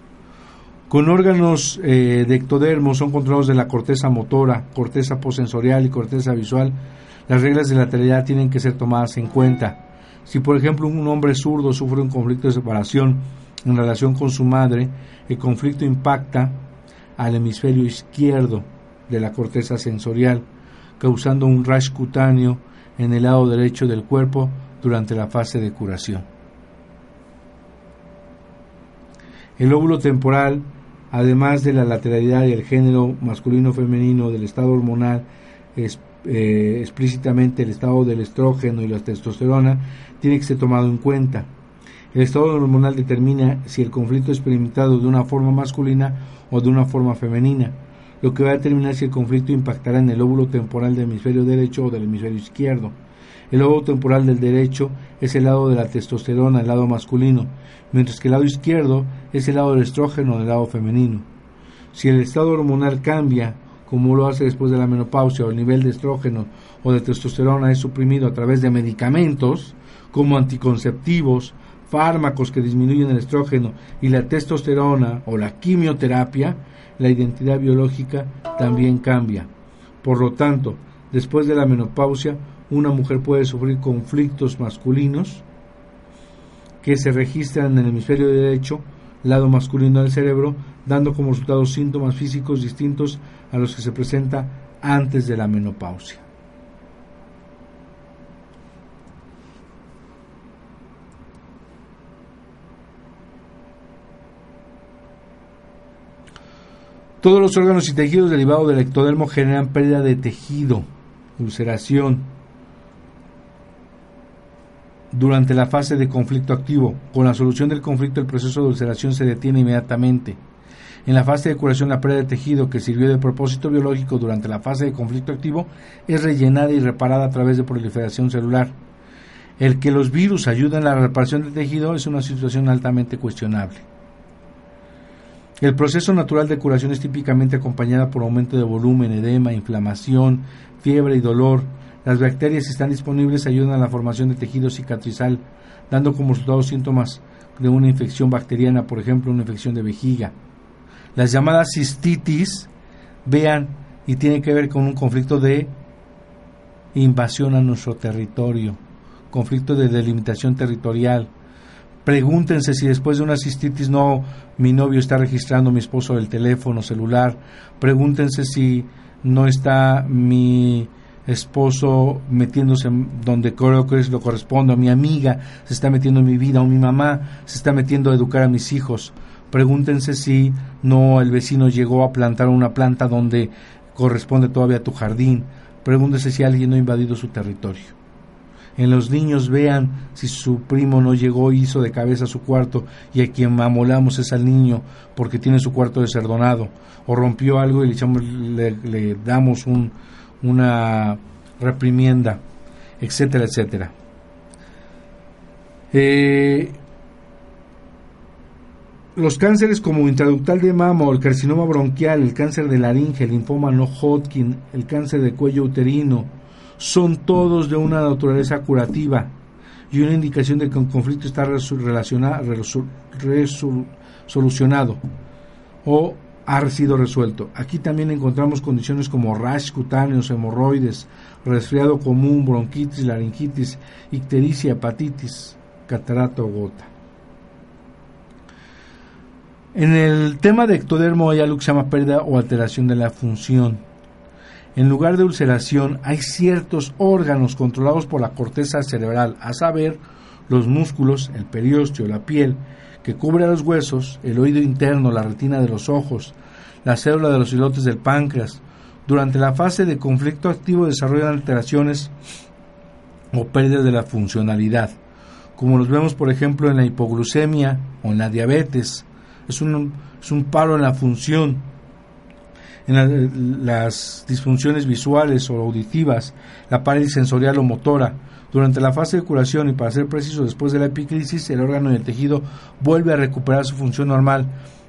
Con órganos eh, de ectodermo son controlados de la corteza motora, corteza posensorial y corteza visual las reglas de la lateralidad tienen que ser tomadas en cuenta. Si, por ejemplo, un hombre zurdo sufre un conflicto de separación en relación con su madre, el conflicto impacta al hemisferio izquierdo de la corteza sensorial, causando un rash cutáneo en el lado derecho del cuerpo durante la fase de curación. El óvulo temporal, además de la lateralidad y el género masculino-femenino del estado hormonal, es, eh, explícitamente el estado del estrógeno y la testosterona, tiene que ser tomado en cuenta. El estado hormonal determina si el conflicto es experimentado de una forma masculina o de una forma femenina, lo que va a determinar si el conflicto impactará en el óvulo temporal del hemisferio derecho o del hemisferio izquierdo. El óvulo temporal del derecho es el lado de la testosterona, el lado masculino, mientras que el lado izquierdo es el lado del estrógeno, el lado femenino. Si el estado hormonal cambia, como lo hace después de la menopausia, o el nivel de estrógeno o de testosterona es suprimido a través de medicamentos, como anticonceptivos, fármacos que disminuyen el estrógeno y la testosterona o la quimioterapia, la identidad biológica también cambia. Por lo tanto, después de la menopausia, una mujer puede sufrir conflictos masculinos que se registran en el hemisferio derecho, lado masculino del cerebro, dando como resultado síntomas físicos distintos a los que se presenta antes de la menopausia. Todos los órganos y tejidos derivados del ectodermo generan pérdida de tejido, ulceración, durante la fase de conflicto activo. Con la solución del conflicto el proceso de ulceración se detiene inmediatamente. En la fase de curación la pérdida de tejido que sirvió de propósito biológico durante la fase de conflicto activo es rellenada y reparada a través de proliferación celular. El que los virus ayuden en la reparación del tejido es una situación altamente cuestionable. El proceso natural de curación es típicamente acompañada por aumento de volumen, edema, inflamación, fiebre y dolor. Las bacterias, si están disponibles, ayudan a la formación de tejido cicatrizal, dando como resultado síntomas de una infección bacteriana, por ejemplo, una infección de vejiga. Las llamadas cistitis, vean, y tiene que ver con un conflicto de invasión a nuestro territorio, conflicto de delimitación territorial, Pregúntense si después de una cistitis no mi novio está registrando mi esposo el teléfono celular. Pregúntense si no está mi esposo metiéndose donde creo que es lo corresponde, a mi amiga se está metiendo en mi vida, o mi mamá se está metiendo a educar a mis hijos. Pregúntense si no el vecino llegó a plantar una planta donde corresponde todavía a tu jardín. Pregúntense si alguien no ha invadido su territorio en los niños vean si su primo no llegó y hizo de cabeza su cuarto y a quien amolamos es al niño porque tiene su cuarto deserdonado o rompió algo y le, le, damos un, una reprimienda, etcétera, etcétera. Eh, los cánceres como intraductal de mama el carcinoma bronquial, el cáncer de laringe, el linfoma no Hodgkin, el cáncer de cuello uterino, son todos de una naturaleza curativa y una indicación de que un conflicto está solucionado o ha sido resuelto. Aquí también encontramos condiciones como rash cutáneos, hemorroides, resfriado común, bronquitis, laringitis, ictericia, hepatitis, catarato o gota. En el tema de ectodermo hay algo que se llama pérdida o alteración de la función en lugar de ulceración hay ciertos órganos controlados por la corteza cerebral, a saber, los músculos, el periósteo, la piel, que cubre a los huesos, el oído interno, la retina de los ojos, la célula de los islotes del páncreas. Durante la fase de conflicto activo desarrollan alteraciones o pérdidas de la funcionalidad, como los vemos por ejemplo en la hipoglucemia o en la diabetes. Es un, es un paro en la función en las disfunciones visuales o auditivas, la parálisis sensorial o motora. Durante la fase de curación y para ser preciso después de la epicrisis, el órgano y el tejido vuelve a recuperar su función normal,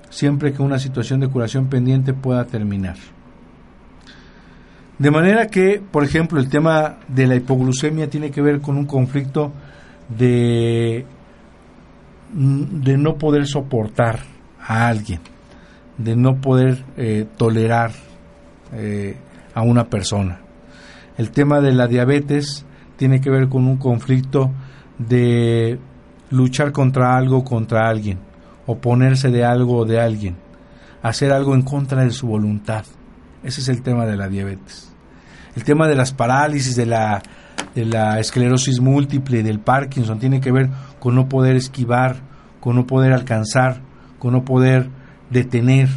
siempre que una situación de curación pendiente pueda terminar. De manera que, por ejemplo, el tema de la hipoglucemia tiene que ver con un conflicto de, de no poder soportar a alguien de no poder eh, tolerar eh, a una persona. El tema de la diabetes tiene que ver con un conflicto de luchar contra algo, contra alguien, oponerse de algo o de alguien, hacer algo en contra de su voluntad. Ese es el tema de la diabetes. El tema de las parálisis, de la, de la esclerosis múltiple, del Parkinson, tiene que ver con no poder esquivar, con no poder alcanzar, no poder detener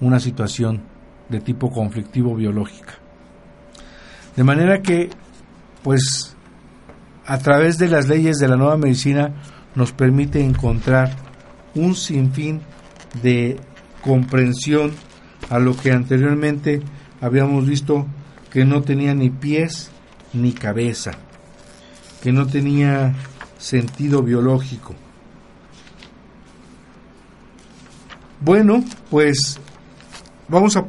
una situación de tipo conflictivo biológica. De manera que, pues, a través de las leyes de la nueva medicina nos permite encontrar un sinfín de comprensión a lo que anteriormente habíamos visto que no tenía ni pies ni cabeza, que no tenía sentido biológico. Bueno, pues vamos a,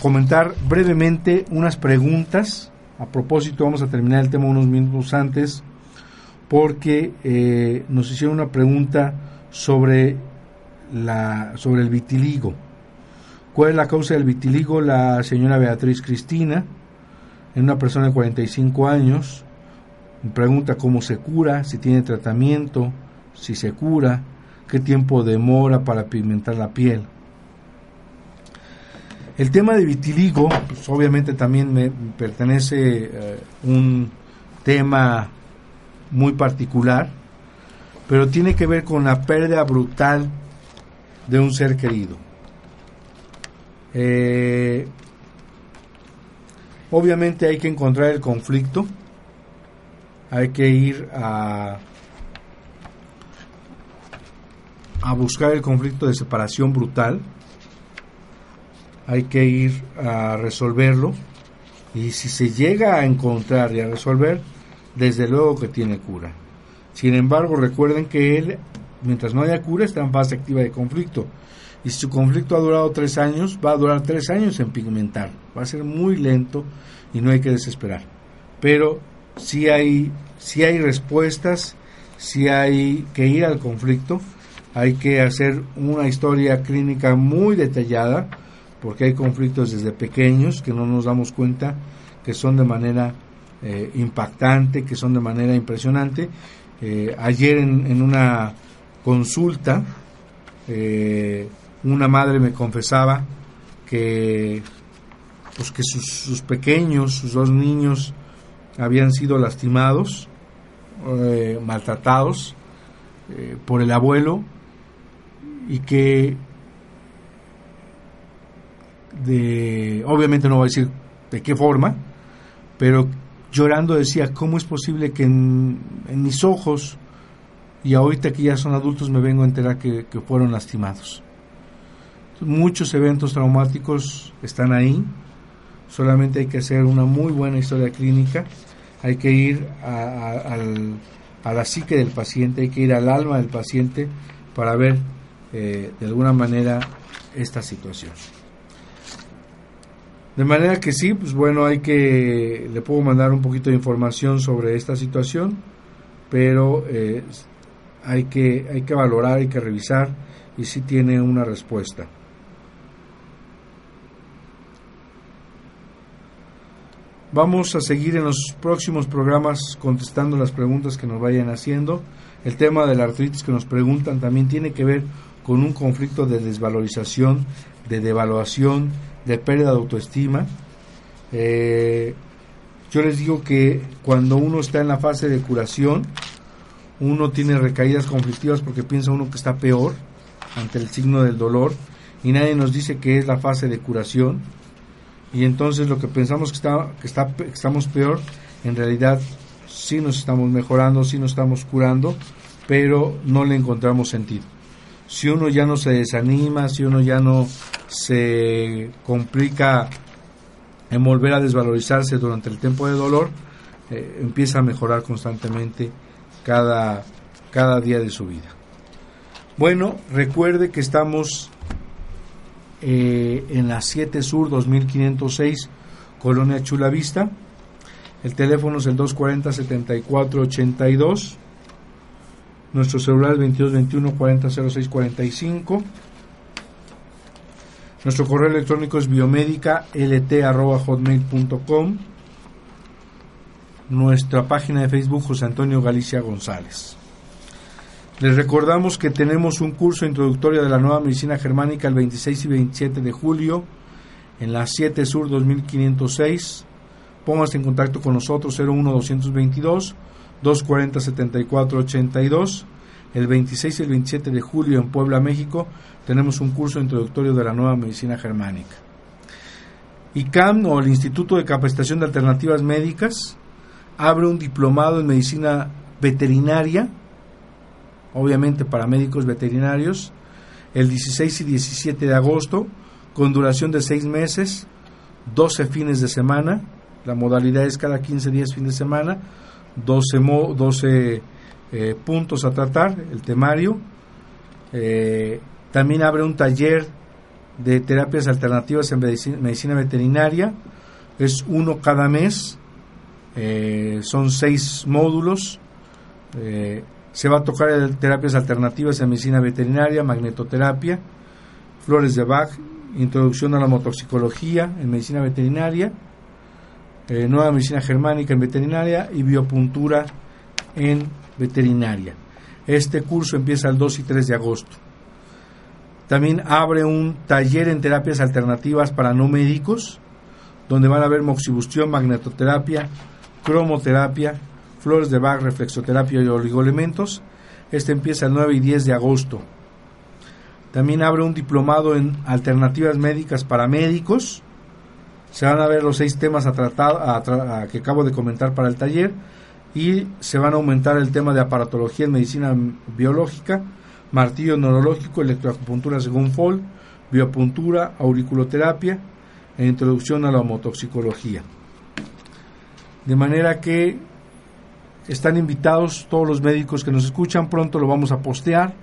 comentar brevemente unas preguntas. A propósito, vamos a terminar el tema unos minutos antes porque eh, nos hicieron una pregunta sobre, la, sobre el vitiligo. ¿Cuál es la causa del vitiligo? La señora Beatriz Cristina, en una persona de 45 años, pregunta cómo se cura, si tiene tratamiento, si se cura, qué tiempo demora para pigmentar la piel. El tema de vitiligo, pues obviamente también me pertenece eh, un tema muy particular, pero tiene que ver con la pérdida brutal de un ser querido. Eh, obviamente hay que encontrar el conflicto, hay que ir a, a buscar el conflicto de separación brutal, hay que ir a resolverlo y si se llega a encontrar y a resolver, desde luego que tiene cura. Sin embargo, recuerden que él, mientras no haya cura, está en fase activa de conflicto. Y si su conflicto ha durado tres años, va a durar tres años en pigmentar. Va a ser muy lento y no hay que desesperar. Pero si hay, si hay respuestas, si hay que ir al conflicto, hay que hacer una historia clínica muy detallada, porque hay conflictos desde pequeños que no nos damos cuenta que son de manera eh, impactante, que son de manera impresionante. Eh, ayer en, una consulta, eh, una madre me confesaba que, pues que sus, pequeños, sus dos niños, habían sido lastimados, maltratados por el abuelo y que obviamente no voy a decir de qué forma, pero llorando decía, ¿cómo es posible que en, mis ojos, y ahorita que ya son adultos me vengo a enterar que, fueron lastimados? Muchos eventos traumáticos están ahí, solamente hay que hacer una muy buena historia clínica, hay que ir a, la psique del paciente, hay que ir al alma del paciente para ver eh, de alguna manera esta situación. De manera que sí, pues bueno, hay que, le puedo mandar un poquito de información sobre esta situación, pero eh, hay, que, hay que valorar, hay que revisar y sí tiene una respuesta. Vamos a seguir en los próximos programas contestando las preguntas que nos vayan haciendo. El tema de la artritis que nos preguntan también tiene que ver con un conflicto de desvalorización, de devaluación, de pérdida de autoestima. Eh, yo les digo que cuando uno está en la fase de curación, uno tiene recaídas conflictivas porque piensa uno que está peor ante el signo del dolor y nadie nos dice que es la fase de curación y entonces lo que pensamos que, está, que, está, que estamos peor, en realidad sí nos estamos mejorando, sí nos estamos curando, pero no le encontramos sentido si uno ya no se desanima, si uno ya no se complica en volver a desvalorizarse durante el tiempo de dolor, eh, empieza a mejorar constantemente cada, cada día de su vida. Bueno, recuerde que estamos eh, en la 7 Sur 2506, Colonia Chula Vista. El teléfono es el 240 7482 nuestro celular es 2221 400645. Nuestro correo electrónico es biomédica lt.hotmail.com. Nuestra página de Facebook José Antonio Galicia González. Les recordamos que tenemos un curso introductorio de la nueva medicina germánica el 26 y 27 de julio en la 7 Sur 2506. Póngase en contacto con nosotros 01222 240 7482. el 26 y el 27 de julio en Puebla, México, tenemos un curso introductorio de la nueva medicina germánica. ICAM o el Instituto de Capacitación de Alternativas Médicas abre un diplomado en medicina veterinaria, obviamente para médicos veterinarios, el 16 y 17 de agosto, con duración de 6 meses, 12 fines de semana, la modalidad es cada 15 días fin de semana, 12, 12 eh, puntos a tratar, el temario. Eh, también abre un taller de terapias alternativas en medicina, veterinaria. Es uno cada mes. Eh, son seis módulos. se va a tocar terapias alternativas en medicina veterinaria, magnetoterapia, flores de Bach, introducción a la motoxicología en medicina veterinaria, nueva medicina germánica en veterinaria y biopuntura en veterinaria. Este curso empieza el 2 y 3 de agosto. También abre un taller en terapias alternativas para no médicos, donde van a ver moxibustión, magnetoterapia, cromoterapia, flores de Bach, reflexoterapia y oligoelementos. Este empieza el 9 y 10 de agosto. También abre un diplomado en alternativas médicas para médicos. Se van a ver los seis temas a tratar, que acabo de comentar para el taller y se van a aumentar el tema de aparatología en medicina biológica, martillo neurológico, electroacupuntura según Fall, biopuntura, auriculoterapia e introducción a la homotoxicología. De manera que están invitados todos los médicos que nos escuchan, pronto lo vamos a postear,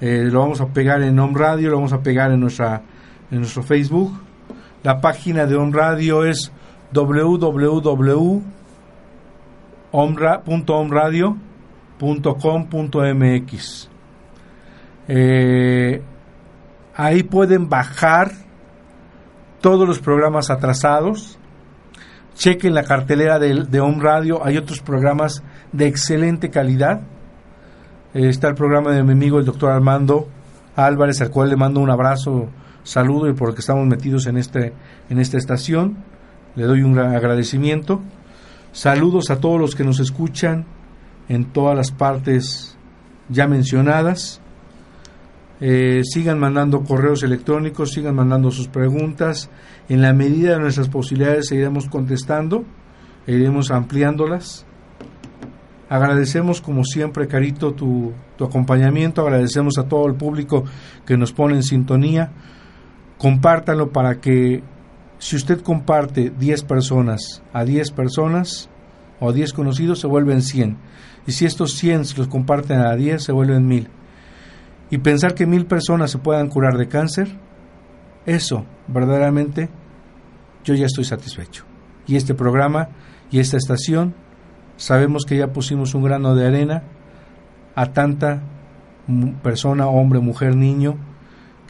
eh, lo vamos a pegar en Home Radio, lo vamos a pegar en, nuestra, en nuestro Facebook. La página de Home Radio es www omra.omradio.com.mx. Eh, ahí pueden bajar todos los programas atrasados. Chequen la cartelera de, de Radio. Hay otros programas de excelente calidad. Eh, está el programa de mi amigo el doctor Armando Álvarez, al cual le mando un abrazo, saludo y porque estamos metidos en, este, en esta estación. Le doy un agradecimiento. Saludos a todos los que nos escuchan en todas las partes ya mencionadas. Eh, sigan mandando correos electrónicos, sigan mandando sus preguntas. En la medida de nuestras posibilidades seguiremos contestando e iremos ampliándolas. Agradecemos como siempre, Carito, tu, tu acompañamiento. Agradecemos a todo el público que nos pone en sintonía. Compártanlo para que si usted comparte 10 personas a 10 personas o 10 conocidos, se vuelven 100. Y si estos 100 los comparten a 10, se vuelven 1000. Y pensar que 1000 personas se puedan curar de cáncer, eso verdaderamente yo ya estoy satisfecho. Y este programa y esta estación, sabemos que ya pusimos un grano de arena a tanta persona, hombre, mujer, niño,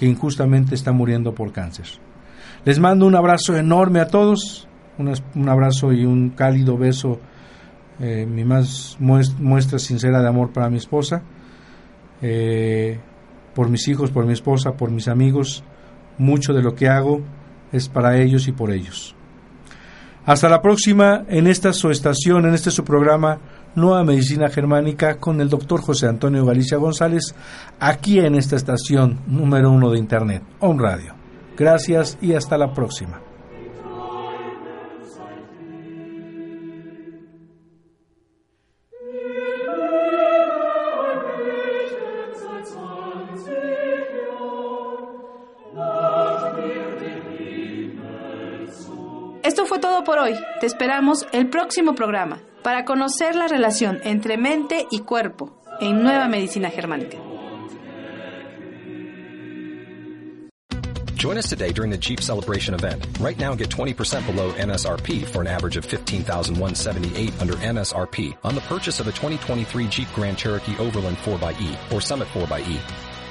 que injustamente está muriendo por cáncer. Les mando un abrazo enorme a todos, un, abrazo y un cálido beso, eh, mi más muestra sincera de amor para mi esposa, eh, por mis hijos, por mi esposa, por mis amigos. Mucho de lo que hago es para ellos y por ellos. Hasta la próxima en esta su estación, en este su programa Nueva Medicina Germánica con el doctor José Antonio Galicia González, aquí en esta estación número uno de Internet, On Radio. Gracias y hasta la próxima. Esto fue todo por hoy. Te esperamos el próximo programa para conocer la relación entre mente y cuerpo en Nueva Medicina Germánica. Join us today during the Jeep Celebration event. Right now, get 20% below MSRP for an average of 15178 under MSRP on the purchase of a 2023 Jeep Grand Cherokee Overland 4xE or Summit 4xE.